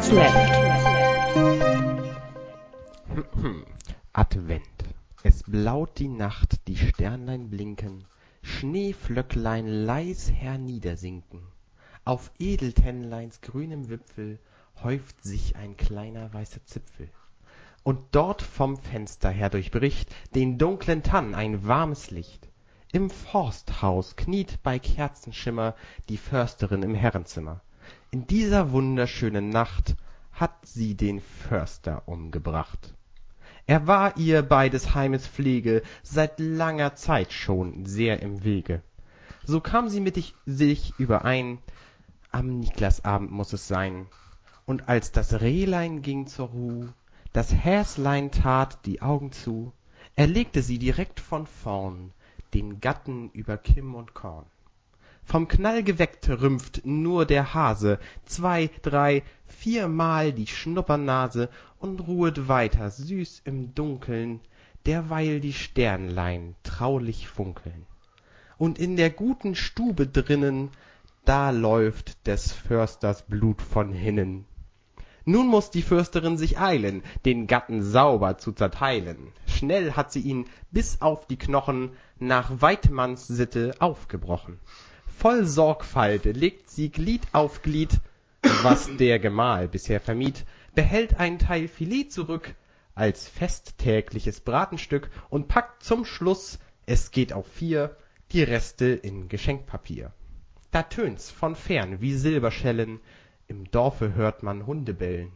30 minutes left. Advent. Es blaut die Nacht, die Sternlein blinken, Schneeflöcklein leis herniedersinken. Auf Edeltennleins grünem Wipfel häuft sich ein kleiner weißer Zipfel. Und dort vom Fenster her durchbricht den dunklen Tann ein warmes Licht. Im Forsthaus kniet bei Kerzenschimmer die Försterin im Herrenzimmer. In dieser wunderschönen Nacht hat sie den Förster umgebracht. Er war ihr bei des Heimes Pflege seit langer Zeit schon sehr im Wege. So kam sie mit sich überein, am Niklasabend muss es sein. Und als das Rehlein ging zur Ruh, das Häslein tat die Augen zu, erlegte sie direkt von vorn den Gatten über Kimm und Korn. Vom Knall geweckt rümpft nur der Hase zwei, drei, viermal die Schnuppernase und ruhet weiter süß im Dunkeln, derweil die Sternlein traulich funkeln. Und in der guten Stube drinnen, da läuft des Försters Blut von hinnen. Nun muss die Fürsterin sich eilen, den Gatten sauber zu zerteilen. Schnell hat sie ihn bis auf die Knochen nach Weidmanns Sitte aufgebrochen. Voll Sorgfalt legt sie Glied auf Glied, was der Gemahl bisher vermied, behält ein Teil Filet zurück als festtägliches Bratenstück und packt zum Schluss, es geht auf vier, die Reste in Geschenkpapier. Da tönt's von fern wie Silberschellen, im Dorfe hört man Hunde bellen.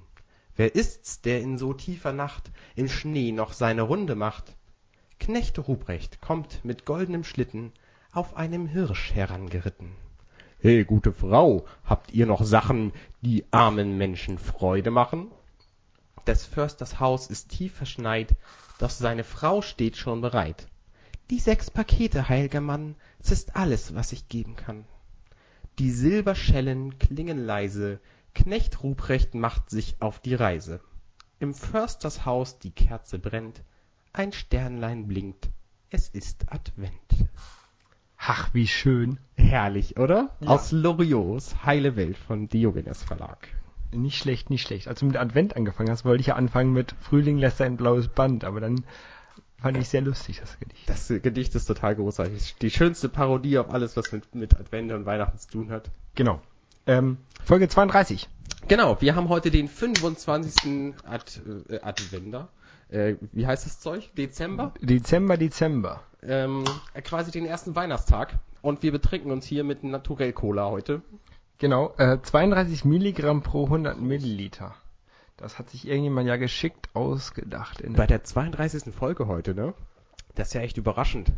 Wer ist's, der in so tiefer Nacht im Schnee noch seine Runde macht? Knecht Ruprecht kommt mit goldenem Schlitten auf einem Hirsch herangeritten. He, gute Frau, habt ihr noch Sachen, die armen Menschen Freude machen? Des Försters Haus ist tief verschneit, doch seine Frau steht schon bereit. Die sechs Pakete, heil'ger Mann, s ist alles, was ich geben kann. Die Silberschellen klingen leise, Knecht Ruprecht macht sich auf die Reise. Im Försters Haus die Kerze brennt, ein Sternlein blinkt, es ist Advent. Ach, wie schön. Herrlich, oder? Ja. Aus Loriots Heile Welt von Diogenes Verlag. Nicht schlecht, nicht schlecht. Als du mit Advent angefangen hast, wollte ich ja anfangen mit Frühling lässt ein blaues Band, aber dann fand ich sehr lustig, das Gedicht. Das Gedicht ist total großartig. Die schönste Parodie auf alles, was mit, mit Advent und Weihnachten zu tun hat. Genau. Ähm, Folge 32. Genau, wir haben heute den 25. Ad, äh, Adventer. Äh, wie heißt das Zeug? Dezember? Dezember, Dezember. Ähm, äh, quasi den ersten Weihnachtstag. Und wir betrinken uns hier mit Naturell Cola heute. Genau, äh, 32 Milligramm pro 100 Milliliter. Das hat sich irgendjemand ja geschickt ausgedacht. In Bei der 32. Folge heute, ne? Das ist ja echt überraschend.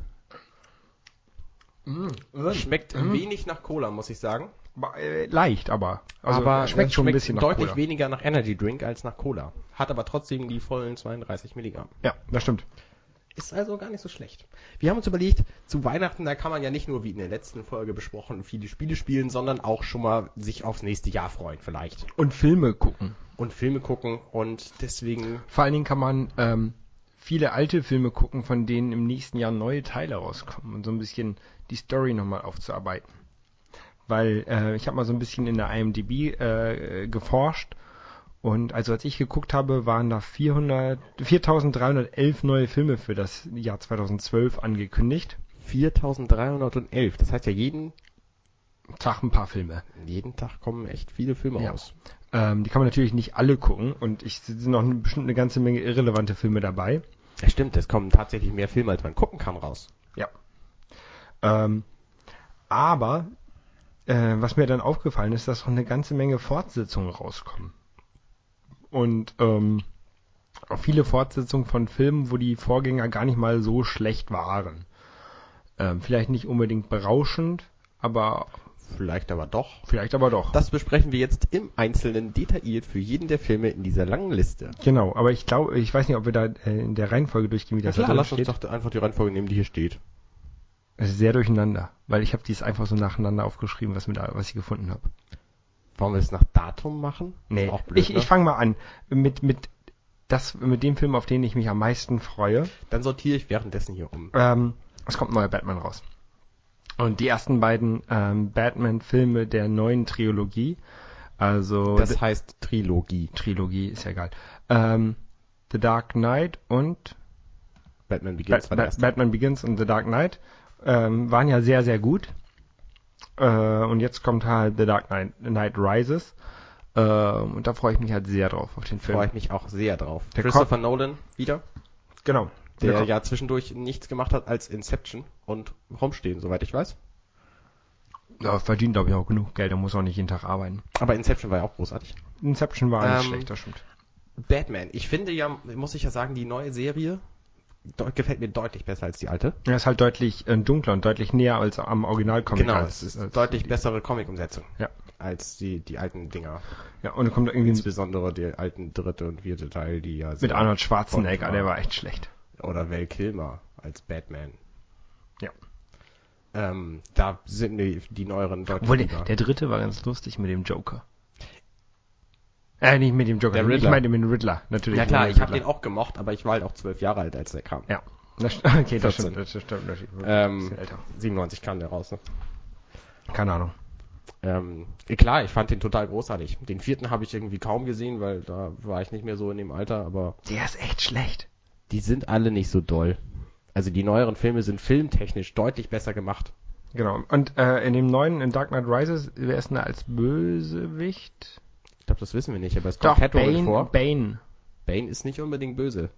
Schmeckt Mm. wenig nach Cola, muss ich sagen. Äh, leicht, aber. Also aber schmeckt es schon ein bisschen nach deutlich Cola. weniger nach Energy Drink als nach Cola. Hat aber trotzdem die vollen 32 Milligramm. Ja, das stimmt. Ist also gar nicht so schlecht. Wir haben uns überlegt, zu Weihnachten, da kann man ja nicht nur, wie in der letzten Folge besprochen, viele Spiele spielen, sondern auch schon mal sich aufs nächste Jahr freuen vielleicht. Und Filme gucken. Und Filme gucken und deswegen, Vor allen Dingen kann man ähm, viele alte Filme gucken, von denen im nächsten Jahr neue Teile rauskommen und so ein bisschen die Story nochmal aufzuarbeiten. Weil äh, ich habe mal so ein bisschen in der IMDb äh, geforscht und also als ich geguckt habe, waren da 400, 4311 neue Filme für das Jahr 2012 angekündigt. 4311. Das heißt ja, jeden, Tag ein paar Filme. jeden Tag kommen echt viele Filme Ja. raus. Ähm, die kann man natürlich nicht alle gucken und ich es sind noch eine, bestimmt eine ganze Menge irrelevante Filme dabei. Ja, stimmt, es kommen tatsächlich mehr Filme, als man gucken kann, raus. Ja. Ähm, aber äh, was mir dann aufgefallen ist, dass noch eine ganze Menge Fortsetzungen rauskommen. Und ähm, auch viele Fortsetzungen von Filmen, wo die Vorgänger gar nicht mal so schlecht waren. Ähm, vielleicht nicht unbedingt berauschend, aber Vielleicht aber doch. vielleicht aber doch. Das besprechen wir jetzt im Einzelnen detailliert für jeden der Filme in dieser langen Liste. genau, aber ich glaube, ich weiß nicht, ob wir da äh, in der Reihenfolge durchgehen, wie das Klar, da lass uns steht. doch einfach die Reihenfolge nehmen, die hier steht. Es ist sehr durcheinander, weil ich habe dies einfach so nacheinander aufgeschrieben, was, mit, was ich gefunden habe. Wollen wir es nach Datum machen? Nee, blöd, ich, ne? ich fange mal an mit mit das mit dem Film, auf den ich mich am meisten freue. Dann sortiere ich währenddessen hier um. Ähm, es kommt ein neuer Batman raus. Und die ersten beiden ähm, Batman-Filme der neuen Trilogie Also Das heißt Trilogie. Trilogie, ist ja egal. Ähm, The Dark Knight und Batman Begins erste. Batman Begins und The Dark Knight ähm, waren ja sehr, sehr gut. Äh, und jetzt kommt halt The Dark Knight, Knight Rises. Äh, und da freue ich mich halt sehr drauf, auf den Film. Freue ich mich auch sehr drauf. Der Christopher Nolan wieder, Genau. der kommt- ja zwischendurch nichts gemacht hat als Inception und Rumstehen, soweit ich weiß. ja, verdient, glaube ich, auch genug Geld. Er muss auch nicht jeden Tag arbeiten. Aber Inception war ja auch großartig. Inception war nicht Ähm, schlecht, das stimmt. Batman. Ich finde ja, muss ich ja sagen, die neue Serie gefällt mir deutlich besser als die alte. Er ist halt deutlich äh, dunkler und deutlich näher als am Originalcomic. genau, als, es ist als deutlich die- bessere Comic-Umsetzung Ja. als die, die alten Dinger. Ja, und dann kommt irgendwie Insbesondere der alten dritte und vierte Teil, die ja mit Arnold Schwarzenegger, der war- echt schlecht. Oder Val Kilmer als Batman. Ja. Ähm, da sind mir die neueren deutlich Obwohl, der, der dritte war ganz lustig mit dem Joker. Äh, nicht mit dem Joker, Der ich meine mit dem Riddler, natürlich. ja klar, ich habe den auch gemocht, aber ich war halt auch zwölf Jahre alt, als der kam. Ja, das, okay, das 14. stimmt, das stimmt. Das stimmt Ähm, älter. 97 kam der raus. Ne? Keine Ahnung. Ähm, klar, ich fand den total großartig. Den vierten habe ich irgendwie kaum gesehen, weil da war ich nicht mehr so in dem Alter, aber Der ist echt schlecht. die sind alle nicht so doll. Also die neueren Filme sind filmtechnisch deutlich besser gemacht. Genau. Und äh, in dem neuen, in Dark Knight Rises, wer ist denn da als Bösewicht? Ich glaube, das wissen wir nicht, aber es kommt Doch, Catwoman Bane, vor. Bane. Bane ist nicht unbedingt böse.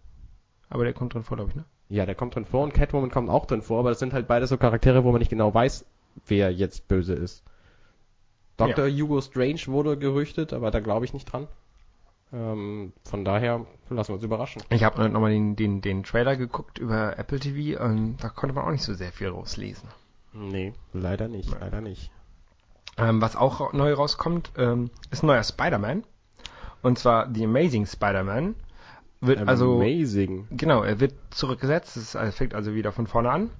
Aber der kommt drin vor, glaube ich, ne? Ja, der kommt drin vor und Catwoman kommt auch drin vor, aber das sind halt beide so Charaktere, wo man nicht genau weiß, wer jetzt böse ist. Dr. Hugo Strange wurde gerüchtet, aber da glaube ich nicht dran. Ähm, von daher lassen wir uns überraschen. Ich habe nochmal den, den, den Trailer geguckt über Apple TV und da konnte man auch nicht so sehr viel rauslesen. Nee, leider nicht, leider nicht. Ähm, was auch neu rauskommt, ähm, ist ein neuer Spider-Man. Und zwar The Amazing Spider-Man. Wird also, Amazing. genau, er wird zurückgesetzt. Es fängt also wieder von vorne an.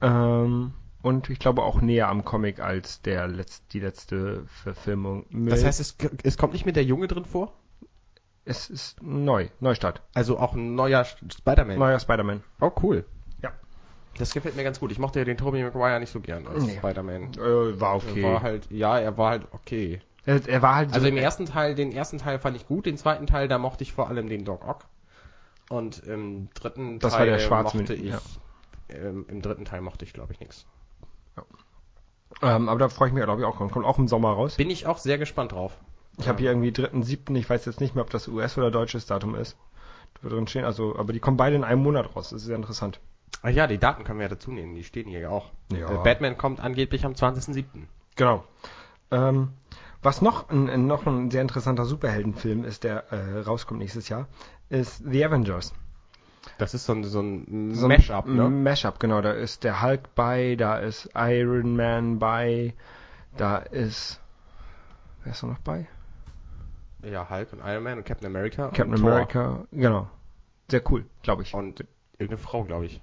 Ähm, und ich glaube auch näher am Comic als der letz die letzte Verfilmung. Mit, Das heißt, es, es kommt nicht mehr der Junge drin vor? es ist neu, Neustart. Also auch ein neuer Spider-Man. Neuer Spider-Man. Oh, cool. Ja. Das gefällt mir ganz gut. Ich mochte ja den Tobey Maguire nicht so gern als Nee. Spider-Man. Äh, war Er war halt, ja, er war halt okay. Er, er war halt so, Also im ersten Teil, den ersten Teil fand ich gut, den zweiten Teil, da mochte ich vor allem den Doc Ock. Und im dritten Das war Teil der Schwarze mochte ich, ja. ähm, im dritten Teil mochte ich, glaube ich, nichts. ähm, aber da freue ich mich, glaube ich, auch. Kommt auch im Sommer raus. Bin ich auch sehr gespannt drauf. Ich habe hier irgendwie dritten, siebten, ich weiß jetzt nicht mehr, ob das US- oder deutsches Datum ist. Da wird drin stehen, also, aber die kommen beide in einem Monat raus. Das ist sehr interessant. Ah ja, die Daten können wir ja dazu nehmen, die stehen hier ja auch. Ja. Äh, Batman kommt angeblich am 20.07. Genau. Ähm, was noch ein, noch ein sehr interessanter Superheldenfilm ist, der äh, rauskommt nächstes Jahr, ist The Avengers. Das ist so ein, so ein So ein Mashup, ne? Mashup, genau. Da ist der Hulk bei, da ist Iron Man bei, da ist, wer ist da noch bei? Ja, Hulk und Iron Man und Captain America. Captain und Thor. America, genau. Sehr cool, glaube ich. Und irgendeine Frau, glaube ich.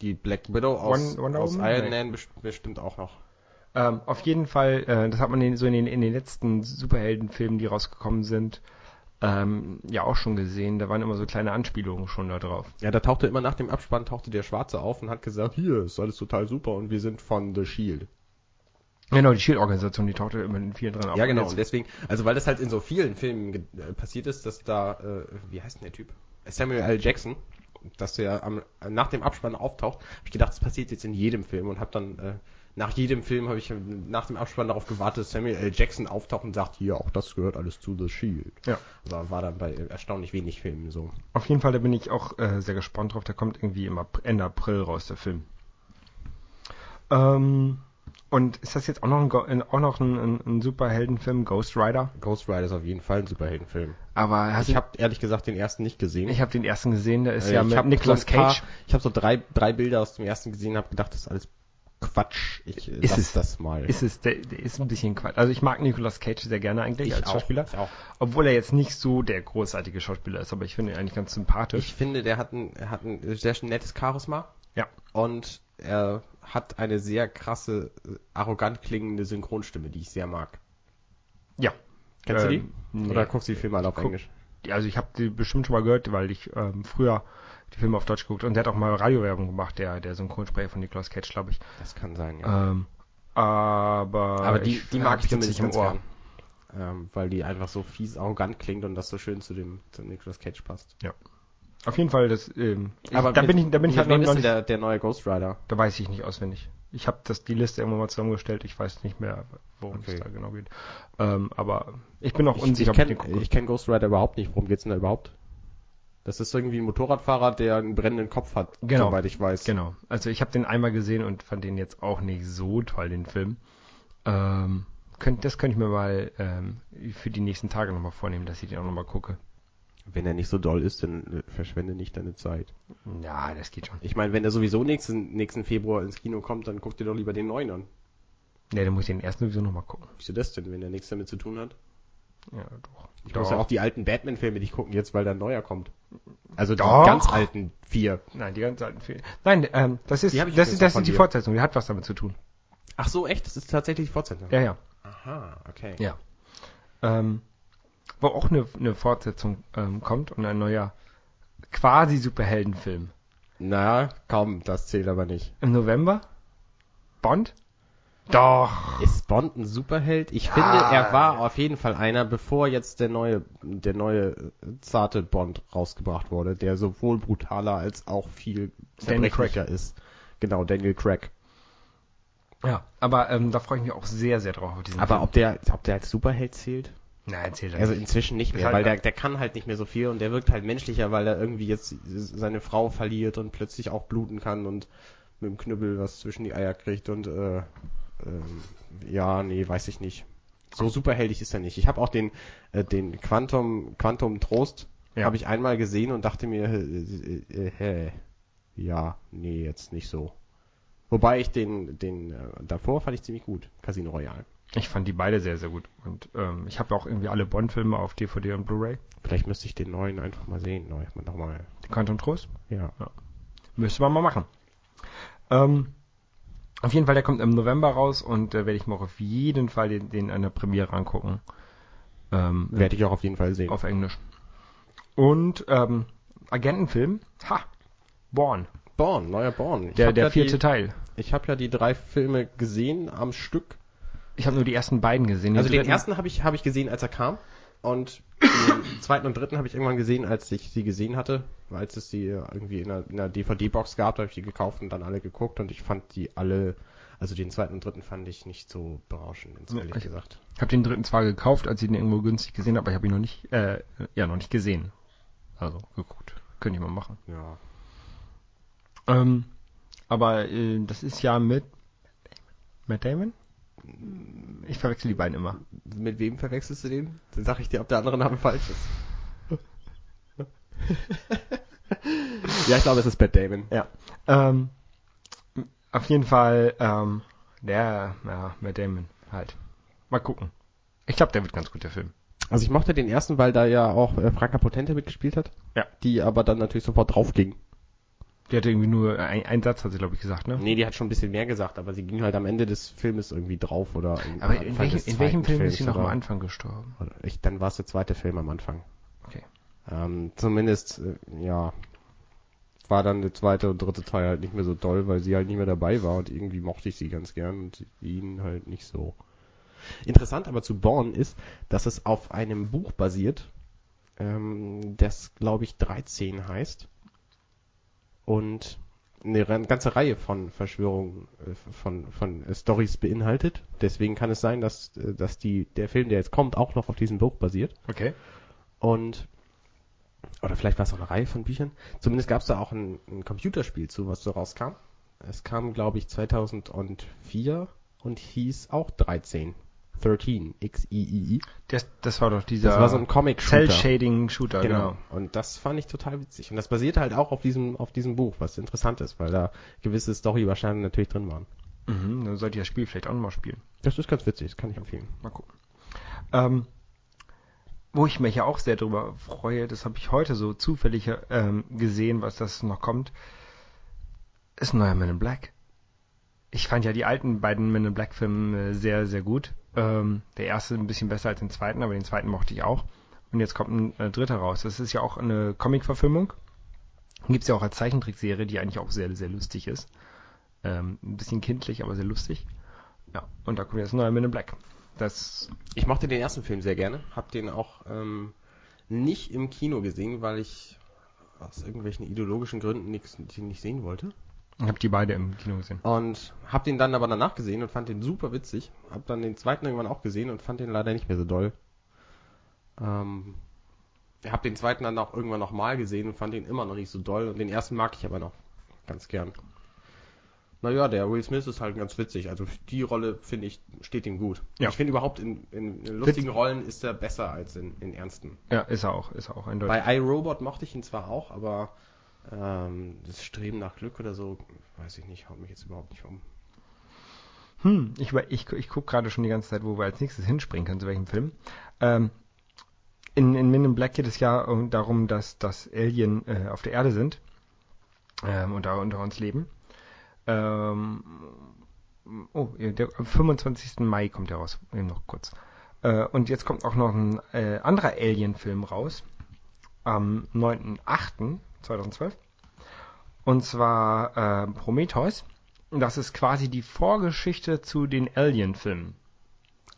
Die Black Widow aus, Wonder- Wonder aus? Iron. Man best- bestimmt auch noch. Ähm, auf jeden Fall, äh, das hat man in, so in den, in den letzten Superheldenfilmen, die rausgekommen sind, ähm, ja auch schon gesehen. Da waren immer so kleine Anspielungen schon da drauf. Ja, da tauchte immer nach dem Abspann tauchte der Schwarze auf und hat gesagt, hier ist alles total super und wir sind von The Shield. Genau, die Shield-Organisation, die tauchte immer in vielen drin auf. ja, genau. Und deswegen, also weil das halt in so vielen Filmen äh, passiert ist, dass da, äh, wie heißt denn der Typ? Samuel L. Jackson, dass der am, nach dem Abspann auftaucht, habe ich gedacht, das passiert jetzt in jedem Film und habe dann äh, nach jedem Film habe ich nach dem Abspann darauf gewartet, dass Samuel L. Jackson auftaucht und sagt, hier, auch das gehört alles zu The Shield. Ja. Aber war dann bei erstaunlich wenig Filmen so. Auf jeden Fall, da bin ich auch äh, sehr gespannt drauf. Der kommt irgendwie im Ende April raus, der Film. Ähm, und ist das jetzt auch noch ein, auch noch ein, ein, ein Superheldenfilm, Ghost Rider? Ghost Rider ist auf jeden Fall ein Superheldenfilm. Aber Ich habe ehrlich gesagt den ersten nicht gesehen. ich habe den ersten gesehen, der ist Äh, ja mit Nicolas so ein paar- Cage. Ich habe so drei, drei Bilder aus dem ersten gesehen, habe gedacht, das ist alles Quatsch. Ich äh, Ist es. das mal. Ist es, der, der ist ein bisschen Quatsch. Also ich mag Nicolas Cage sehr gerne eigentlich ich als auch, Schauspieler. Ich auch. Obwohl er jetzt nicht so der großartige Schauspieler ist, aber ich finde ihn eigentlich ganz sympathisch. Ich finde, der hat ein, hat ein sehr nettes Charisma ja. und er hat eine sehr krasse, äh, arrogant klingende Synchronstimme, die ich sehr mag. Ja. Kennst du Ähm, die? nee. Oder guckst du die Filme alle auf Guck- Englisch? Also ich habe die bestimmt schon mal gehört, weil ich ähm, früher die Filme auf Deutsch geguckt und der hat auch mal Radiowerbung gemacht, der, der Synchronsprecher von Nicolas Cage, glaube ich. Das kann sein, ja. Ähm, aber Aber die, die mag ich zumindest nicht im Ohr. gern. ähm, weil die einfach so fies arrogant klingt und das so schön zu dem zu Nicolas Cage passt. Auf jeden Fall, das, ähm, ich, Aber da mit- bin ich, da bin ich halt noch, nicht, der, der neue Ghost Rider? da weiß ich nicht auswendig. Ich habe das die Liste irgendwann mal zusammengestellt. Ich weiß nicht mehr, worum Okay. es da genau geht. Ähm, aber ich bin auch Ich, unsicher, ich ob ich kenne ich kenn Ghost Rider überhaupt nicht. Worum geht's denn da überhaupt? Das ist irgendwie ein Motorradfahrer, der einen brennenden Kopf hat, Genau. soweit ich weiß. Genau. Also ich habe den einmal gesehen und fand den jetzt auch nicht so toll, den Film. Ähm, könnt, das könnte ich mir mal ähm, für die nächsten Tage nochmal vornehmen, dass ich den auch nochmal gucke. Wenn er nicht so doll ist, dann äh, verschwende nicht deine Zeit. Ja, das geht schon. Ich meine, wenn er sowieso nächsten, nächsten Februar ins Kino kommt, dann guck dir doch lieber den neuen an. Ne, dann muss ich den ersten sowieso nochmal gucken. Wieso das denn, wenn er nichts damit zu tun hat? Ja, doch. Ich muss ja auch die alten Batman-Filme nicht gucken jetzt, weil da ein neuer kommt. Also die Doch. ganz alten vier. Nein, die ganz alten Filme. Nein, ähm, das ist, das ist, das ist die dir. Fortsetzung. Die hat was damit zu tun. Ach so, echt? Das ist tatsächlich die Fortsetzung. Ja, ja. Aha, okay. Ja. Ähm, wo auch eine, eine Fortsetzung ähm, kommt und ein neuer quasi Superheldenfilm. Na, kaum, das zählt aber nicht. Im November? Bond? Doch. Ist Bond ein Superheld? Ich Ja. finde, er war auf jeden Fall einer, bevor jetzt der neue, der neue äh, zarte Bond rausgebracht wurde, der sowohl brutaler als auch viel zerbrechlicher ist. Genau, Daniel Craig. Ja, aber ähm, da freue ich mich auch sehr, sehr drauf auf diesen Aber Film. ob der, ob der als Superheld zählt? Na, erzähl das. Also inzwischen nicht mehr, halt- weil der, der kann halt nicht mehr so viel und der wirkt halt menschlicher, weil er irgendwie jetzt seine Frau verliert und plötzlich auch bluten kann und mit dem Knüppel was zwischen die Eier kriegt und äh, ähm, ja, nee, weiß ich nicht. So superheldig ist er nicht. Ich habe auch den äh, den Quantum Quantum Trost Ja. habe ich einmal gesehen und dachte mir äh, äh, äh, ja, nee, jetzt nicht so. Wobei ich den den äh, davor fand ich ziemlich gut, Casino Royale. Ich fand die beide sehr, sehr gut. Und ähm, ich habe auch irgendwie alle Bond-Filme auf DVD und Blu-ray. Vielleicht müsste ich den neuen einfach mal sehen, neu noch mal. Den Quantum Trost. Ja. Müsste man mal machen. Ähm, auf jeden Fall, der kommt im November raus und da werde ich mir auch auf jeden Fall den, den an der Premiere angucken. Ähm, Werde ich auch auf jeden Fall sehen. auf Englisch. Und ähm, Agentenfilm, ha, Born, Born, neuer Born. Ich der, der ja vierte die, Teil. Ich habe ja die drei Filme gesehen am Stück. Ich habe nur die ersten beiden gesehen. also den dritten- ersten habe ich, hab ich gesehen, als er kam. Und den zweiten und dritten habe ich irgendwann gesehen, als ich sie gesehen hatte. Als es die irgendwie in einer, in einer DVD-Box gab, da habe ich die gekauft und dann alle geguckt. Und ich fand die alle, also den zweiten und dritten fand ich nicht so berauschend, ehrlich ich- gesagt. Ich habe den dritten zwar gekauft, als ich den irgendwo günstig gesehen habe, aber ich habe ihn noch nicht, äh, ja, noch nicht gesehen. Also geguckt. Könnte ich mal machen. Ja. Ähm, aber äh, das ist ja mit Matt Damon? Ich verwechsel die beiden immer. Mit wem verwechselst du den? Dann sag ich dir, ob der andere Name falsch ist. ja, ich glaube, es ist Matt Damon. Ja. Ähm, auf jeden Fall, ähm, der, ja, Matt Damon halt. Mal gucken. Ich glaube, der wird ganz gut, der Film. Also ich mochte den ersten, weil da ja auch äh, Franka Potente mitgespielt hat. Ja. Die aber dann natürlich sofort draufging. Die hatte irgendwie nur ein, einen Satz, hat sie, glaube ich, gesagt, ne? Nee, die hat schon ein bisschen mehr gesagt, aber sie ging halt am Ende des Filmes irgendwie drauf oder Aber Anfang in welchem, in welchem Film Films ist sie noch am Anfang gestorben? Ich, dann war es der zweite Film am Anfang. Okay. Ähm, zumindest, äh, ja, war dann der zweite und dritte Teil halt nicht mehr so doll, weil sie halt nicht mehr dabei war und irgendwie mochte ich sie ganz gern und ihn halt nicht so. Interessant aber zu Born ist, dass es auf einem Buch basiert, ähm, das glaube ich 13 heißt und eine ganze Reihe von Verschwörungen, äh, von, von äh, Stories beinhaltet. Deswegen kann es sein, dass, äh, dass die, der Film, der jetzt kommt, auch noch auf diesem Buch basiert. Okay. Und oder vielleicht war es auch eine Reihe von Büchern. Zumindest gab es da auch ein, ein Computerspiel zu, was so rauskam. Es kam, glaube ich, 2004 und hieß auch 13. 13, X-I-I-I. Das, das war doch dieser Das war so ein Comic-Shooter. Cell-Shading-Shooter, genau. Genau. Und das fand ich total witzig. Und das basierte halt auch auf diesem, auf diesem Buch, was interessant ist, weil da gewisse Story-Überschneidungen natürlich drin waren. Mhm, dann sollte ich das Spiel vielleicht auch nochmal spielen. Das ist ganz witzig, das kann ich empfehlen. Mal gucken. Ähm, wo ich mich ja auch sehr drüber freue, das habe ich heute so zufällig ähm, gesehen, was das noch kommt, ist ein neuer Men in Black. Ich fand ja die alten beiden Men in Black Filme sehr, sehr gut. Ähm, der erste ein bisschen besser als den zweiten, aber den zweiten mochte ich auch. Und jetzt kommt ein äh, dritter raus. Das ist ja auch eine Comic-Verfilmung. Gibt's ja auch als Zeichentrickserie, die eigentlich auch sehr, sehr lustig ist. Ähm, ein bisschen kindlich, aber sehr lustig. Ja, und da kommt jetzt ein neuer Men in Black. Das, Ich mochte den ersten Film sehr gerne, hab den auch ähm, nicht im Kino gesehen, weil ich aus irgendwelchen ideologischen Gründen den nicht sehen wollte. Ich habe die beide im Kino gesehen. Und hab den dann aber danach gesehen und fand den super witzig. Hab dann den zweiten irgendwann auch gesehen und fand den leider nicht mehr so doll. Ähm, ich hab den zweiten dann auch irgendwann nochmal gesehen und fand den immer noch nicht so doll. Und den ersten mag ich aber noch ganz gern. Naja, der Will Smith ist halt ganz witzig. Also die Rolle, finde ich, steht ihm gut. Ja. Ich finde überhaupt in, in, in lustigen Rollen ist er besser als in, in ernsten. Ja, ist er auch, ist er auch eindeutig. Bei iRobot mochte ich ihn zwar auch, aber ähm, das Streben nach Glück oder so, weiß ich nicht, haut mich jetzt überhaupt nicht um. Hm, ich, ich, ich gucke gerade schon die ganze Zeit, wo wir als nächstes hinspringen können, zu welchem Film. Ähm, in, in Men in Black geht es ja um- darum, dass, dass Alien äh, auf der Erde sind ähm, und da unter uns leben. Ähm, oh, der, am 25. Mai kommt der raus, eben noch kurz. Äh, und jetzt kommt auch noch ein äh, anderer Alien-Film raus, am 9.8.2012. Und zwar äh, Prometheus. Das ist quasi die Vorgeschichte zu den Alien-Filmen.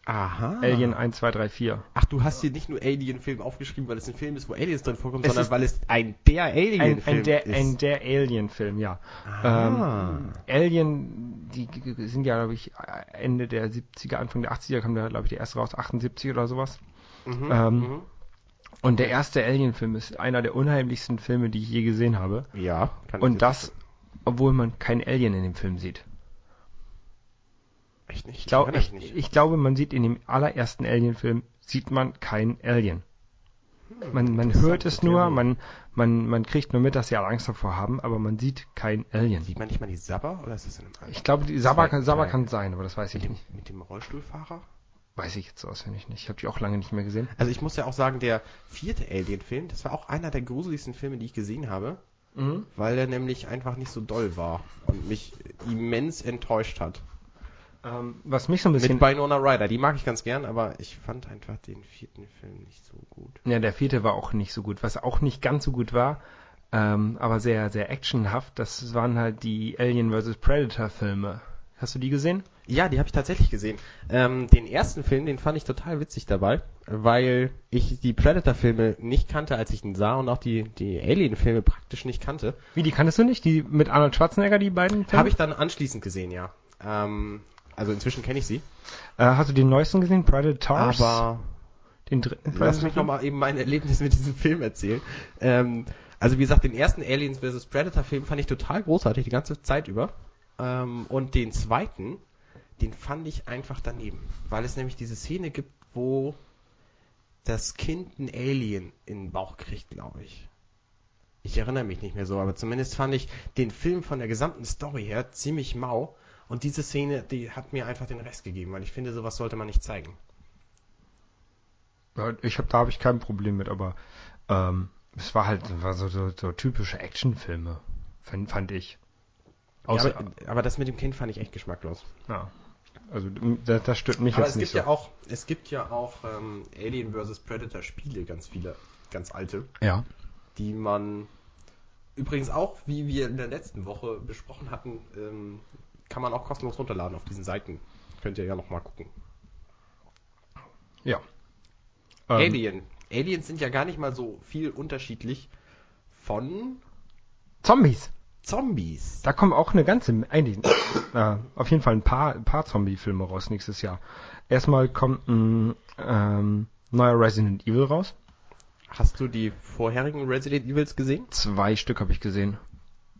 Aha. Alien 1, 2, 3, 4. Ach, du hast hier nicht nur Alien-Film aufgeschrieben, weil es ein Film ist, wo Aliens drin vorkommen, Es sondern ist- weil es ein der Alien-Film ein, der, ist. ein der Alien-Film, ja. Ah. Ähm, Alien, die sind ja, glaube ich, Ende der 70er, Anfang der 80er kam da, glaube ich, der erste raus, 78 oder sowas. Mhm, ähm, mhm. Und der erste Alien-Film ist einer der unheimlichsten Filme, die ich je gesehen habe. Ja, Und das, obwohl man kein Alien in dem Film sieht. echt nicht. Ich, glaub, ich, nicht. ich glaube, man sieht in dem allerersten Alien-Film, sieht man kein Alien. Man, man hört es nur, man, man, man kriegt nur mit, dass sie alle Angst davor haben, aber man sieht kein Alien. Sieht man nicht mal die Sabber oder ist das in einem anderen? Ich glaube, die Sabba, kann- Sabba Teil. kann sein, aber das weiß ich mit, dem, nicht. mit dem Rollstuhlfahrer? Weiß ich jetzt auswendig nicht. Ich habe die auch lange nicht mehr gesehen. Also ich muss ja auch sagen, der vierte Alien-Film, das war auch einer der gruseligsten Filme, die ich gesehen habe, weil er nämlich einfach nicht so doll war und mich immens enttäuscht hat. Ähm, was mich so ein bisschen... Mit Winona Ryder, die mag ich ganz gern, aber ich fand einfach den vierten Film nicht so gut. Ja, der vierte war auch nicht so gut. Was auch nicht ganz so gut war, ähm, aber sehr, sehr actionhaft, das waren halt die Alien vs. Predator Filme. Hast du die gesehen? Ja, die habe ich tatsächlich gesehen. Ähm, den ersten Film, den fand ich total witzig dabei, weil ich die Predator-Filme nicht kannte, als ich ihn sah und auch die, die Alien-Filme praktisch nicht kannte. Wie, die kanntest du nicht? Die mit Arnold Schwarzenegger, die beiden Filme? Habe ich dann anschließend gesehen, ja. Ähm, also inzwischen kenne ich sie. Äh, hast du den neuesten gesehen? Predators? Aber den dritten lass Predator? mich nochmal eben mein Erlebnis mit diesem Film erzählen. Ähm, also wie gesagt, den ersten Aliens vs. Predator-Film fand ich total großartig, die ganze Zeit über. Ähm, und den zweiten, den fand ich einfach daneben. Weil es nämlich diese Szene gibt, wo das Kind ein Alien in den Bauch kriegt, glaube ich. Ich erinnere mich nicht mehr so, aber zumindest fand ich den Film von der gesamten Story her ziemlich mau. Und diese Szene, die hat mir einfach den Rest gegeben, weil ich finde, sowas sollte man nicht zeigen. Ich hab, da habe ich kein Problem mit, aber ähm, es war halt war so, so, so typische Actionfilme, fand, fand ich. Außer, ja, aber, aber das mit dem Kind fand ich echt geschmacklos. ja, also das, das stört mich Aber jetzt es nicht gibt so. ja auch, es gibt ja auch ähm, Alien vs. Predator Spiele, ganz viele, ganz alte, ja. die man übrigens auch, wie wir in der letzten Woche besprochen hatten, ähm, kann man auch kostenlos runterladen auf diesen Seiten. Könnt ihr ja noch mal gucken. Ja. Ähm, Alien. Aliens sind ja gar nicht mal so viel unterschiedlich von Zombies. Zombies. Da kommen auch eine ganze, eigentlich, äh, auf jeden Fall ein paar, ein paar Zombie-Filme raus nächstes Jahr. Erstmal kommt ein ähm, neuer Resident Evil raus. Hast du die vorherigen Resident Evils gesehen? Zwei Stück habe ich gesehen.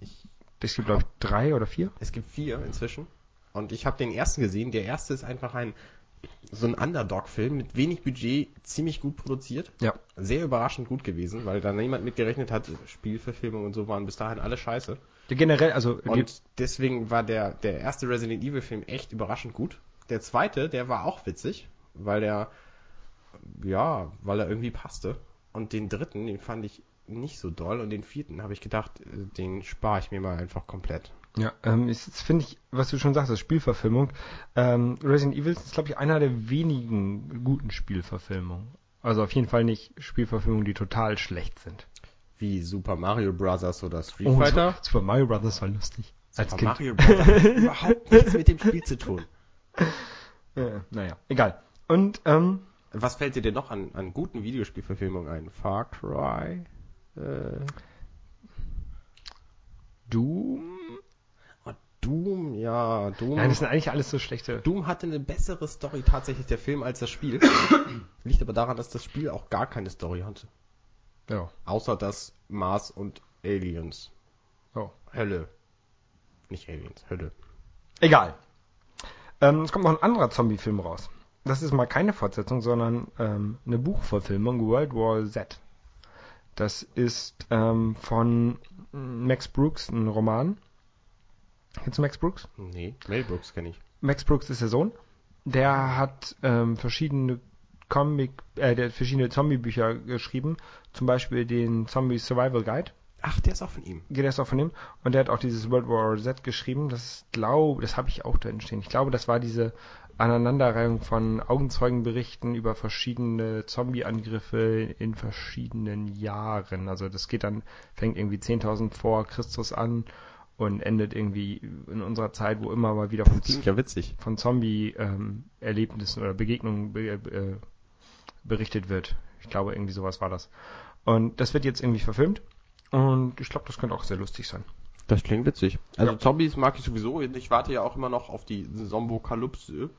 Ich, Es gibt, glaube ich, drei oder vier. es gibt vier inzwischen. Und ich habe den ersten gesehen. Der erste ist einfach ein so ein Underdog-Film mit wenig Budget, ziemlich gut produziert. Ja. Sehr überraschend gut gewesen, weil da niemand mit gerechnet hat. Spielverfilmung und so waren bis dahin alle scheiße. Generell, also Und deswegen war der, der erste Resident Evil Film echt überraschend gut. Der zweite, der war auch witzig, weil der, ja, weil er irgendwie passte. Und den dritten, den fand ich nicht so doll. Und den vierten habe ich gedacht, äh, den spare ich mir mal einfach komplett. Ja, ähm, jetzt finde ich, was du schon sagst, das Spielverfilmung. Ähm, Resident Evil ist, glaube ich, einer der wenigen guten Spielverfilmungen. Also auf jeden Fall nicht Spielverfilmungen, die total schlecht sind. Wie Super Mario Bros. oder Street Oh, Fighter. Super Mario Brothers war lustig. Als Super Kind. Mario Bros. hat überhaupt nichts mit dem Spiel zu tun. Äh, naja, egal. Und, ähm, Was fällt dir denn noch an, an guten Videospielverfilmungen ein? Far Cry? Äh, Doom? oh, Doom, ja, Doom. Nein, das sind eigentlich alles so schlechte. Doom hatte eine bessere Story tatsächlich, der Film, als das Spiel. Liegt aber daran, dass das Spiel auch gar keine Story hatte. Ja. Außer das Mars und Aliens. Oh. Hölle. Nicht Aliens, Hölle. Egal. Ähm, es kommt noch ein anderer Zombie-Film raus. Das ist mal keine Fortsetzung, sondern ähm, eine Buchverfilmung, World War Z. Das ist ähm, von Max Brooks, ein Roman. Kennst du Max Brooks? Nee, Mel Brooks kenne ich. Max Brooks ist der Sohn. Der hat ähm, verschiedene Comic, äh, der hat verschiedene Zombie-Bücher geschrieben. Zum Beispiel den Zombie Survival Guide. Ach, der ist auch von ihm. Geht erst auch von ihm. Und der hat auch dieses World War Z geschrieben. Das ist, glaube, das habe ich auch drin stehen. Ich glaube, das war diese Aneinanderreihung von Augenzeugenberichten über verschiedene Zombie-Angriffe in verschiedenen Jahren. Also das geht dann, fängt irgendwie 10.000 vor Christus an und endet irgendwie in unserer Zeit, wo immer mal wieder von, ja witzig. von Zombie-Erlebnissen oder Begegnungen be äh, berichtet wird. Ich glaube, irgendwie sowas war das. Und das wird jetzt irgendwie verfilmt. Und ich glaube, das könnte auch sehr lustig sein. Das klingt witzig. Also Ja. Zombies mag ich sowieso. Ich warte ja auch immer noch auf die Zombokalypse.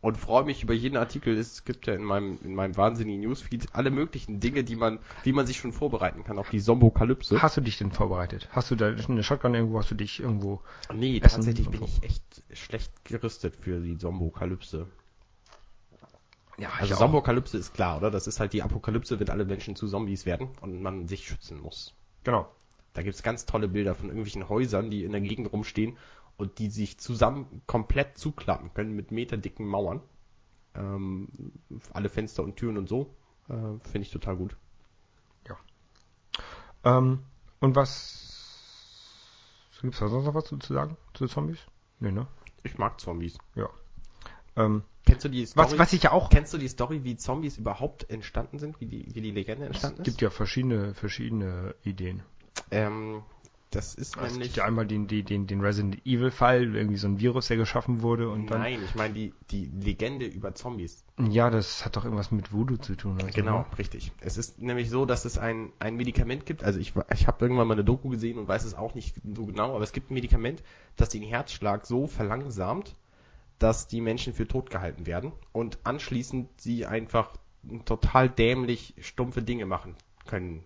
Und freue mich über jeden Artikel. Es gibt ja in meinem, in meinem wahnsinnigen Newsfeed alle möglichen Dinge, die man, wie man sich schon vorbereiten kann auf die Zombokalypse. Hast du dich denn vorbereitet? Hast du da eine Shotgun irgendwo? Hast du dich irgendwo? Nee, tatsächlich bin so. ich echt schlecht gerüstet für die Zombokalypse. Ja, Also Zombokalypse ist klar, oder? Das ist halt die Apokalypse, wenn alle Menschen zu Zombies werden und man sich schützen muss. Genau. Da gibt's ganz tolle Bilder von irgendwelchen Häusern, die in der Gegend rumstehen und die sich zusammen komplett zuklappen können mit meterdicken Mauern. Ähm, alle Fenster und Türen und so. Äh, Finde ich total gut. Ähm, und was gibt's da sonst noch was zu sagen zu Zombies? Nee, ne? Ich mag Zombies. Ähm, Kennst du die Story? was, was ich ja auch Kennst du die Story, wie Zombies überhaupt entstanden sind, wie die, wie die Legende entstanden Es ist? gibt ja verschiedene, verschiedene Ideen. Ähm, das ist Es nämlich. gibt ja einmal den, den, den, den Resident Evil Fall, irgendwie so ein Virus, der geschaffen wurde und dann. Nein, ich meine die, die Legende über Zombies. Ja, das hat doch irgendwas mit Voodoo zu tun. Also, Genau, ne? richtig. Es ist nämlich so, dass es ein, ein Medikament gibt. Also ich, ich habe irgendwann mal eine Doku gesehen und weiß es auch nicht so genau, aber es gibt ein Medikament, das den Herzschlag so verlangsamt, dass die Menschen für tot gehalten werden und anschließend sie einfach total dämlich stumpfe Dinge machen können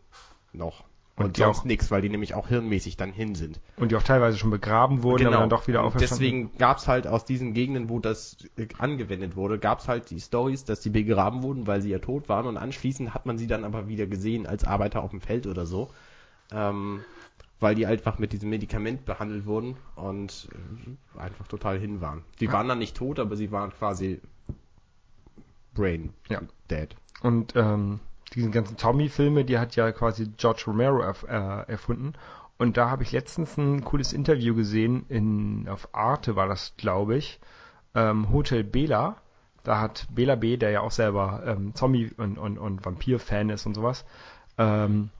noch. Und, Und sonst nichts, weil die nämlich auch hirnmäßig dann hin sind. Und die auch teilweise schon begraben wurden, aber dann doch wieder auferstanden. deswegen gab's halt aus diesen Gegenden, wo das äh, angewendet wurde, gab's halt die Stories, dass die begraben wurden, weil sie ja tot waren und anschließend hat man sie dann aber wieder gesehen als Arbeiter auf dem Feld oder so, ähm, weil die einfach mit diesem Medikament behandelt wurden und äh, einfach total hin waren. Die waren dann nicht tot, aber sie waren quasi brain Ja. dead. Und ähm, diese ganzen Zombie-Filme, die hat ja quasi George Romero erf äh, erfunden. Und da habe ich letztens ein cooles Interview gesehen, in, auf Arte war das, glaube ich, ähm, Hotel Bela. Da hat Bela B., der ja auch selber ähm, Zombie- und, und, und Vampir-Fan ist und sowas, ähm,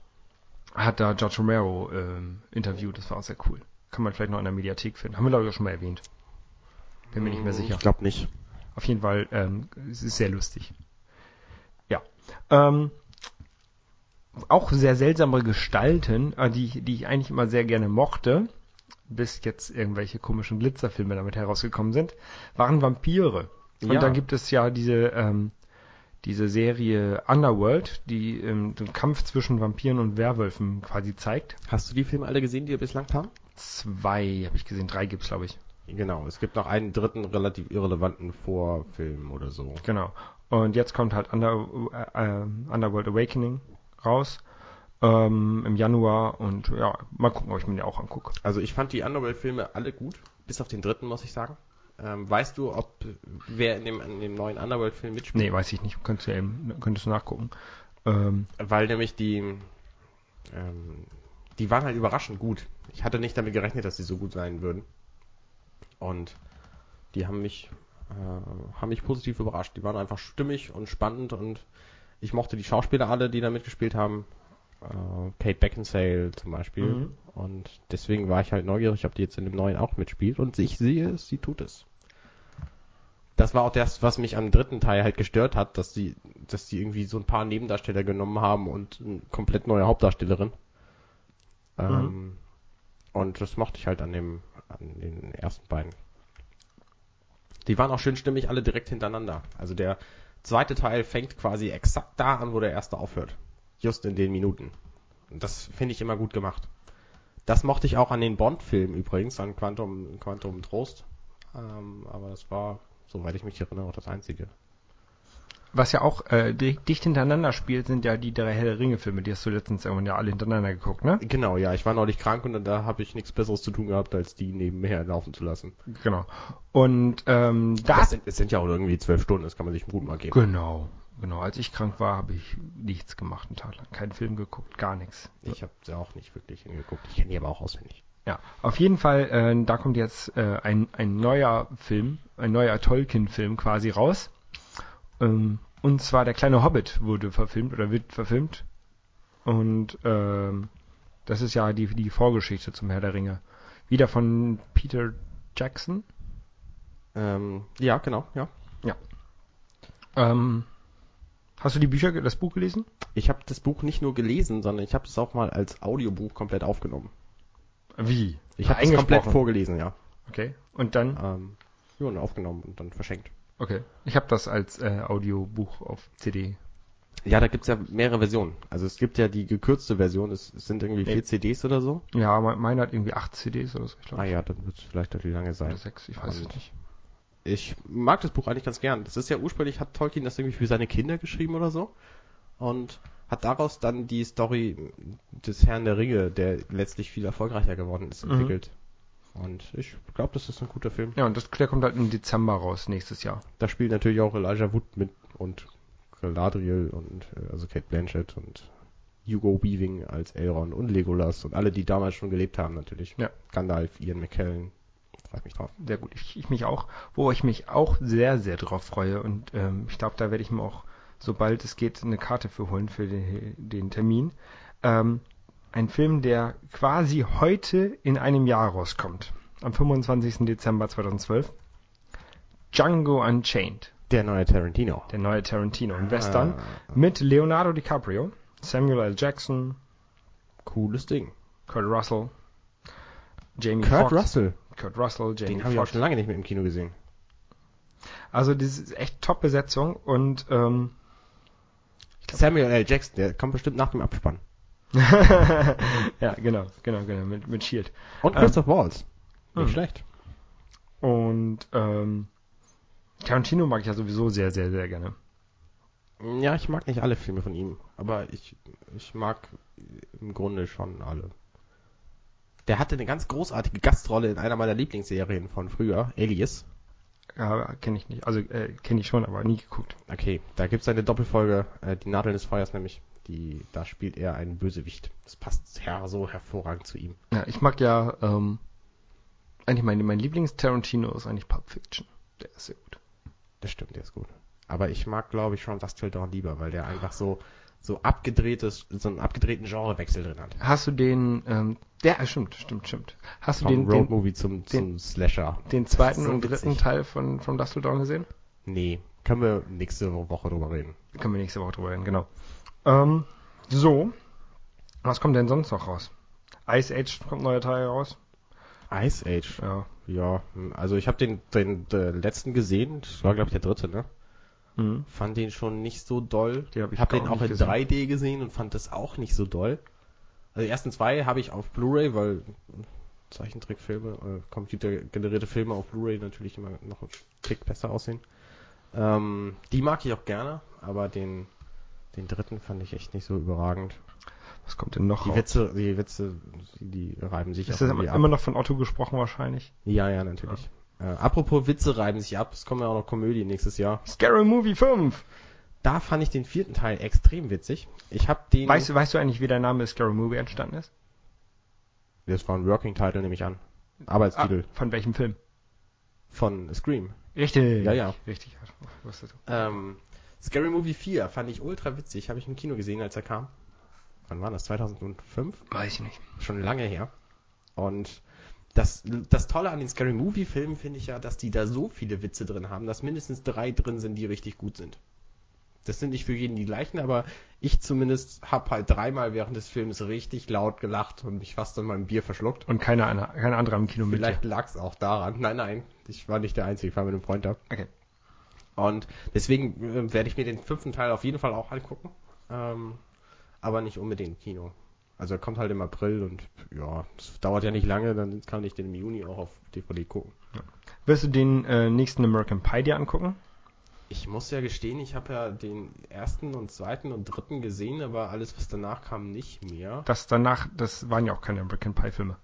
hat da George Romero ähm, interviewt. Das war auch sehr cool. Kann man vielleicht noch in der Mediathek finden. Haben wir, glaube ich, auch schon mal erwähnt. Bin mir nicht mehr sicher. Ich glaube nicht. Auf jeden Fall, ähm, es ist sehr lustig. Ja. Ähm, auch sehr seltsame Gestalten, äh, die, die ich eigentlich immer sehr gerne mochte, bis jetzt irgendwelche komischen Glitzerfilme damit herausgekommen sind, waren Vampire. Und Ja. dann gibt es ja diese, ähm, diese Serie Underworld, die ähm, den Kampf zwischen Vampiren und Werwölfen quasi zeigt. Hast du die Filme alle gesehen, die bislang kamen? Zwei habe ich gesehen, drei gibt's glaube ich. Genau, es gibt noch einen dritten relativ irrelevanten Vorfilm oder so. Genau. Und jetzt kommt halt Under, äh, äh, Underworld Awakening raus ähm, im Januar und ja, mal gucken, ob ich mir die auch angucke. Also ich fand die Underworld-Filme alle gut, bis auf den dritten, muss ich sagen. Ähm, weißt du, ob wer in dem, in dem neuen Underworld-Film mitspielt? Nee, weiß ich nicht. Könntest du eben, könntest du nachgucken. Ähm, Weil nämlich die, ähm, die waren halt überraschend gut. Ich hatte nicht damit gerechnet, dass sie so gut sein würden. Und die haben mich, äh, haben mich positiv überrascht. Die waren einfach stimmig und spannend und ich mochte die Schauspieler alle, die da mitgespielt haben. Äh, Kate Beckinsale zum Beispiel. Mhm. Und deswegen war ich halt neugierig, ob die jetzt in dem neuen auch mitspielt. Und ich sehe es, sie tut es. Das war auch das, was mich am dritten Teil halt gestört hat, dass die, dass die irgendwie so ein paar Nebendarsteller genommen haben und eine komplett neue Hauptdarstellerin. Ähm, Und das mochte ich halt an dem, an den ersten beiden. Die waren auch schön stimmig alle direkt hintereinander. Also der zweite Teil fängt quasi exakt da an, wo der erste aufhört. Just in den Minuten. Und das finde ich immer gut gemacht. Das mochte ich auch an den Bond-Filmen übrigens, an Quantum, Quantum Trost. Ähm, aber das war, soweit ich mich erinnere, auch das einzige. Was ja auch äh, di- dicht hintereinander spielt, sind ja die drei Helle Ringe-Filme. Die hast du letztens irgendwann ja alle hintereinander geguckt, ne? Genau, ja, ich war neulich krank und da habe ich nichts Besseres zu tun gehabt, als die nebenher laufen zu lassen. Genau. Und ähm, da Das sind, es sind ja auch irgendwie zwölf Stunden, das kann man sich gut mal geben. Genau, genau. Als ich krank war, habe ich nichts gemacht einen Tag lang. Keinen Film geguckt, gar nichts. Ich habe sie auch nicht wirklich hingeguckt. Ich kenne die aber auch auswendig. Ja, auf jeden Fall, äh, da kommt jetzt äh, ein, ein neuer Film, ein neuer Tolkien-Film quasi raus. Ähm, und zwar Der kleine Hobbit wurde verfilmt oder wird verfilmt. Und ähm, das ist ja die, die Vorgeschichte zum Herr der Ringe. Wieder von Peter Jackson. Ähm, ja, genau, ja. Ähm, hast du die Bücher, das Buch gelesen? Ich habe das Buch nicht nur gelesen, sondern ich habe es auch mal als Audiobuch komplett aufgenommen. Wie? Ich habe es komplett vorgelesen, ja. Okay. Und dann? Ähm, ja, und aufgenommen und dann verschenkt. Okay. Ich habe das als äh, Audiobuch auf CD. Ja, da gibt's ja mehrere Versionen. Also es gibt ja die gekürzte Version, es, es sind irgendwie vier Nee. CDs oder so. Ja, me- meine hat irgendwie acht CDs oder so, ich Ah glaube. ja, dann wird's vielleicht halt wie lange sein. Oder sechs, ich weiß es Und nicht. Ich mag das Buch eigentlich ganz gern. Das ist ja ursprünglich, hat Tolkien das irgendwie für seine Kinder geschrieben oder so. Und hat daraus dann die Story des Herrn der Ringe, der letztlich viel erfolgreicher geworden ist, Mhm. entwickelt. Und ich glaube, das ist ein guter Film. Ja, und das, der kommt halt im Dezember raus, nächstes Jahr. Da spielt natürlich auch Elijah Wood mit und Galadriel und äh, also Kate Blanchett und Hugo Weaving als Elrond und Legolas und alle, die damals schon gelebt haben natürlich. Ja. Gandalf, Ian McKellen. Frag mich drauf. Sehr gut. Ich, ich mich auch, wo ich mich auch sehr, sehr drauf freue. Und ähm, ich glaube, da werde ich mir auch, sobald es geht, eine Karte für holen für den, den Termin. Ähm, ein Film, der quasi heute in einem Jahr rauskommt. Am 25. Dezember 2012. Django Unchained. Der neue Tarantino. Der neue Tarantino. Ein Western. Ah, Mit Leonardo DiCaprio, Samuel L. Jackson, cooles Ding. Kurt Russell, Jamie Kurt Foxx. Russell. Kurt Russell, Jamie Den habe ich auch schon lange nicht mehr im Kino gesehen. Also das ist echt Top-Besetzung und ähm, Samuel L. Jackson, der kommt bestimmt nach dem Abspann. ja, genau, genau, genau, mit, mit Shield. Und Ähm, Christoph Waltz. Nicht hm. schlecht. Und ähm, Tarantino mag ich ja sowieso sehr, sehr, sehr gerne. Ja, ich mag nicht alle Filme von ihm, aber ich, ich mag im Grunde schon alle. Der hatte eine ganz großartige Gastrolle in einer meiner Lieblingsserien von früher, Alias. Ja, kenne ich nicht. Also äh, kenne ich schon, aber nie geguckt. Okay, da gibt's eine Doppelfolge, äh, die Nadeln des Feuers nämlich. Die, da spielt er einen Bösewicht. Das passt her so hervorragend zu ihm. Ja, ich mag ja ähm, eigentlich mein, mein Lieblings-Tarantino ist eigentlich Pulp Fiction. Der ist sehr gut. Das stimmt, der ist gut. Aber ich mag, glaube ich, schon Dust Till Dawn lieber, weil der einfach so, so abgedrehtes, so einen abgedrehten Genrewechsel drin hat. Hast du den, ähm, der, äh, stimmt, stimmt, stimmt. Hast du den, den, Roadmovie zum, zum Slasher. den zweiten So und dritten witzig. Teil von From Dust to Dawn gesehen? Nee, können wir nächste Woche drüber reden. Können wir nächste Woche drüber reden, genau. Ähm, so. Was kommt denn sonst noch raus? Ice Age kommt ein neuer Teil raus. Ice Age. Ja. Ja, also ich habe den, den, den letzten gesehen, das war glaube ich der dritte, ne? Mhm. Fand den schon nicht so doll. Den hab ich hab den auch in gesehen. 3D gesehen und fand das auch nicht so doll. Also die ersten zwei habe ich auf Blu-ray, weil Zeichentrickfilme, äh, computergenerierte Filme auf Blu-ray natürlich immer noch einen Tick besser aussehen. Ähm, die mag ich auch gerne, aber den, den dritten fand ich echt nicht so überragend. Was kommt denn noch Die raus? Witze, die Witze, die, die reiben sich Ist das immer noch von Otto gesprochen wahrscheinlich? Ja, ja, natürlich. Äh, apropos Witze reiben sich ab, es kommen ja auch noch Komödien nächstes Jahr. Scary Movie 5! Da fand ich den vierten Teil extrem witzig. Ich habe den. Weißt du, weißt du eigentlich, wie der Name Scary Movie entstanden ist? Das war ein Working Title, nehme ich an. Arbeitstitel Ah, von welchem Film? von Scream. Richtig. Ja, ja. Richtig. Was? Ähm, Scary Movie 4 fand ich ultra witzig. Habe ich im Kino gesehen, als er kam. Wann war das? 2005? Weiß ich nicht. Schon lange her. Und Das, das Tolle an den Scary Movie Filmen finde ich ja, dass die da so viele Witze drin haben, dass mindestens drei drin sind, die richtig gut sind. Das sind nicht für jeden die gleichen, aber ich zumindest habe halt dreimal während des Films richtig laut gelacht und mich fast an meinem Bier verschluckt. Und keiner, einer- kein anderer im Kino mit. Vielleicht lag es auch daran. Nein, nein, ich war nicht der Einzige, ich war mit einem Freund da. Okay. Und deswegen äh, werde ich mir den fünften Teil auf jeden Fall auch angucken. Ähm, aber nicht unbedingt im Kino. Also er kommt halt im April und ja, es dauert ja nicht lange, dann kann ich den im Juni auch auf DVD gucken. Wirst du den äh, nächsten American Pie dir angucken? Ich muss ja gestehen, ich habe ja den ersten und zweiten und dritten gesehen, aber alles, was danach kam, nicht mehr. Das danach, das waren ja auch keine American Pie Filme.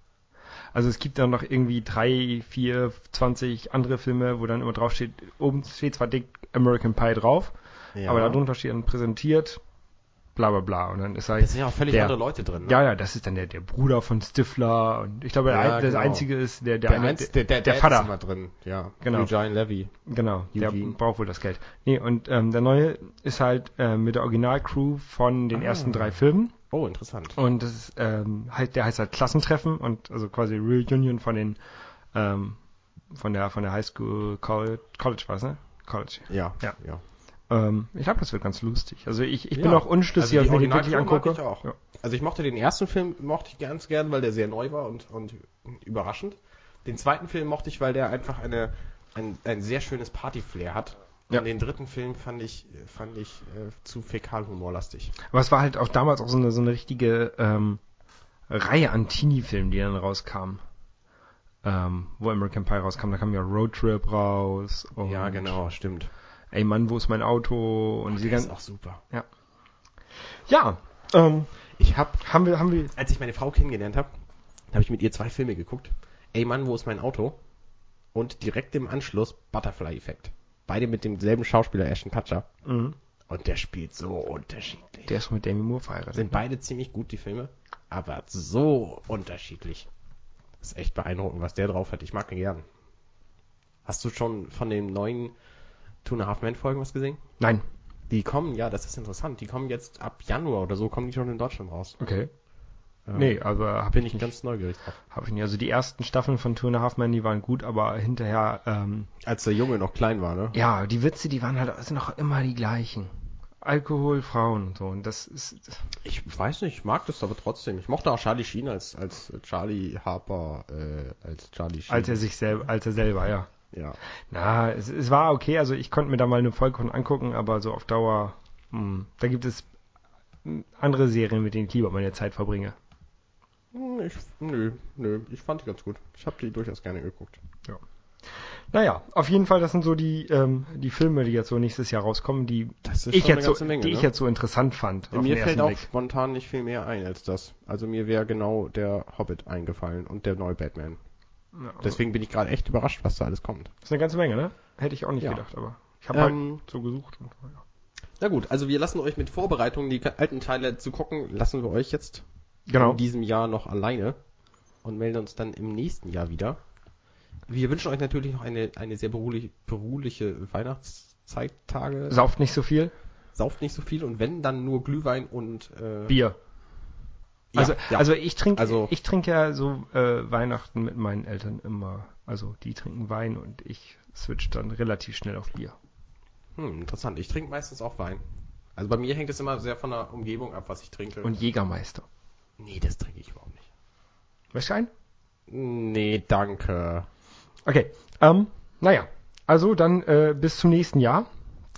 Also es gibt dann noch irgendwie drei, vier, 20 andere Filme, wo dann immer drauf steht, oben steht zwar dick American Pie drauf, Ja. aber darunter steht dann präsentiert, bla bla bla. Und dann ist halt, da sind ja auch völlig der- andere Leute drin. Ne? ja, ja, das ist dann der, der Bruder von Stifler und ich glaube, der, Ja, ein- genau. einzige ist der, der, der, eine, der, der, der Vater. ist immer drin. Ja, Genau. Eugene Levy. Genau, der Eugene. braucht wohl das Geld. Nee, und ähm, der neue ist halt äh, mit der Originalcrew von den Ah. ersten drei Filmen. Oh, interessant. Und das ist, ähm, halt, der heißt halt Klassentreffen und also quasi Reunion von den ähm, von der von der Highschool College, College war es, ne? College. Ja, Ja. ja. Ähm, ich glaube, das wird ganz lustig. Also ich, ich bin Ja. auch unschlüssig, Also ob ich mir den wirklich angucke. ich auch. Ja. Also ich mochte den ersten Film mochte ich ganz gern, weil der sehr neu war und, und überraschend. Den zweiten Film mochte ich, weil der einfach eine, ein, ein sehr schönes Party-Flair hat. Ja. Und den dritten Film fand ich, fand ich äh, zu fäkalhumorlastig. Aber es war halt auch damals auch so eine, so eine richtige ähm, Reihe an Teenie-Filmen, die dann rauskamen. Ähm, wo American Pie rauskam, da kam ja Road Trip raus. Ja, genau, stimmt. Ey Mann, wo ist mein Auto? Und die Der ist ganzen. auch super. Ja, ähm, Ich habe, haben wir, haben wir. als ich meine Frau kennengelernt habe, habe ich mit ihr zwei Filme geguckt. Ey Mann, wo ist mein Auto? Und direkt im Anschluss Butterfly-Effekt. Beide mit demselben Schauspieler Ashton Kutcher. Mhm. Und der spielt so unterschiedlich. Der ist mit Demi Moore verheiratet. sind beide ziemlich gut, die Filme, aber so unterschiedlich. Das ist echt beeindruckend, was der drauf hat. Ich mag ihn gern. Hast du schon von den neuen Two and a Half Men Folgen was gesehen? Nein. Die kommen, ja, das ist interessant. Die kommen jetzt ab Januar oder so, kommen die schon in Deutschland raus. Okay. Ähm, Nee, aber hab Bin ich ich nicht. ganz neugierig drauf. Hab ich nicht. Also die ersten Staffeln von Two and a Half Men, die waren gut, aber hinterher, ähm, Als der Junge noch klein war, ne? ja, die Witze, die waren halt sind noch immer die gleichen. Alkohol, Frauen und so. Und das ist, Ich weiß nicht, ich mag das aber trotzdem. Ich mochte auch Charlie Sheen als, als Charlie Harper, äh, als Charlie Sheen. als er sich selber, als er selber, ja. Ja. Na, es, es war okay. Also ich konnte mir da mal eine Folge von angucken, aber so auf Dauer, mh, da gibt es mh, andere Serien, mit denen ich lieber meine Zeit verbringe. Hm, Ich, nö, nö, ich fand die ganz gut. Ich habe die durchaus gerne geguckt. Naja, auf jeden Fall, das sind so die, ähm, die Filme, die jetzt so nächstes Jahr rauskommen, die Das ist ich jetzt so, Menge, die ne? ich jetzt so interessant fand. Mir fällt auch Blick. spontan nicht viel mehr ein als das. Also mir wäre genau der Hobbit eingefallen und der neue Batman. Ja, Deswegen bin ich gerade echt überrascht, was da alles kommt. das ist eine ganze Menge, ne? Hätte ich auch nicht Ja. gedacht, aber ich habe halt Ähm, so gesucht. Und, ja. na gut, also wir lassen euch mit Vorbereitungen, die alten Teile zu gucken, lassen wir euch jetzt Genau. in diesem Jahr noch alleine und melden uns dann im nächsten Jahr wieder. Wir wünschen euch natürlich noch eine, eine sehr beruhliche, beruhliche Weihnachtszeitage. Sauft nicht so viel. Sauft nicht so viel und wenn, dann nur Glühwein und äh, Bier. Also, ja. also ich trinke Also- ich trinke ja so äh, Weihnachten mit meinen Eltern immer. Also die trinken Wein und ich switch dann relativ schnell auf Bier. Hm, interessant. Ich trinke meistens auch Wein. Also bei mir hängt es immer sehr von der Umgebung ab, was ich trinke. Und Jägermeister. nee, das trinke ich überhaupt nicht. Möchtest du einen? Nee, danke. Okay. Ähm, naja. Also dann äh, bis zum nächsten Jahr.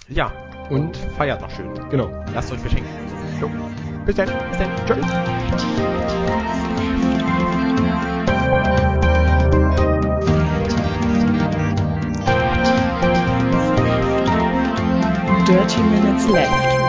Ja, Und feiert noch schön. genau. Lasst euch beschenken. Jo. Bis dann. Bis dann. Tschüss. Dirty Minutes Left.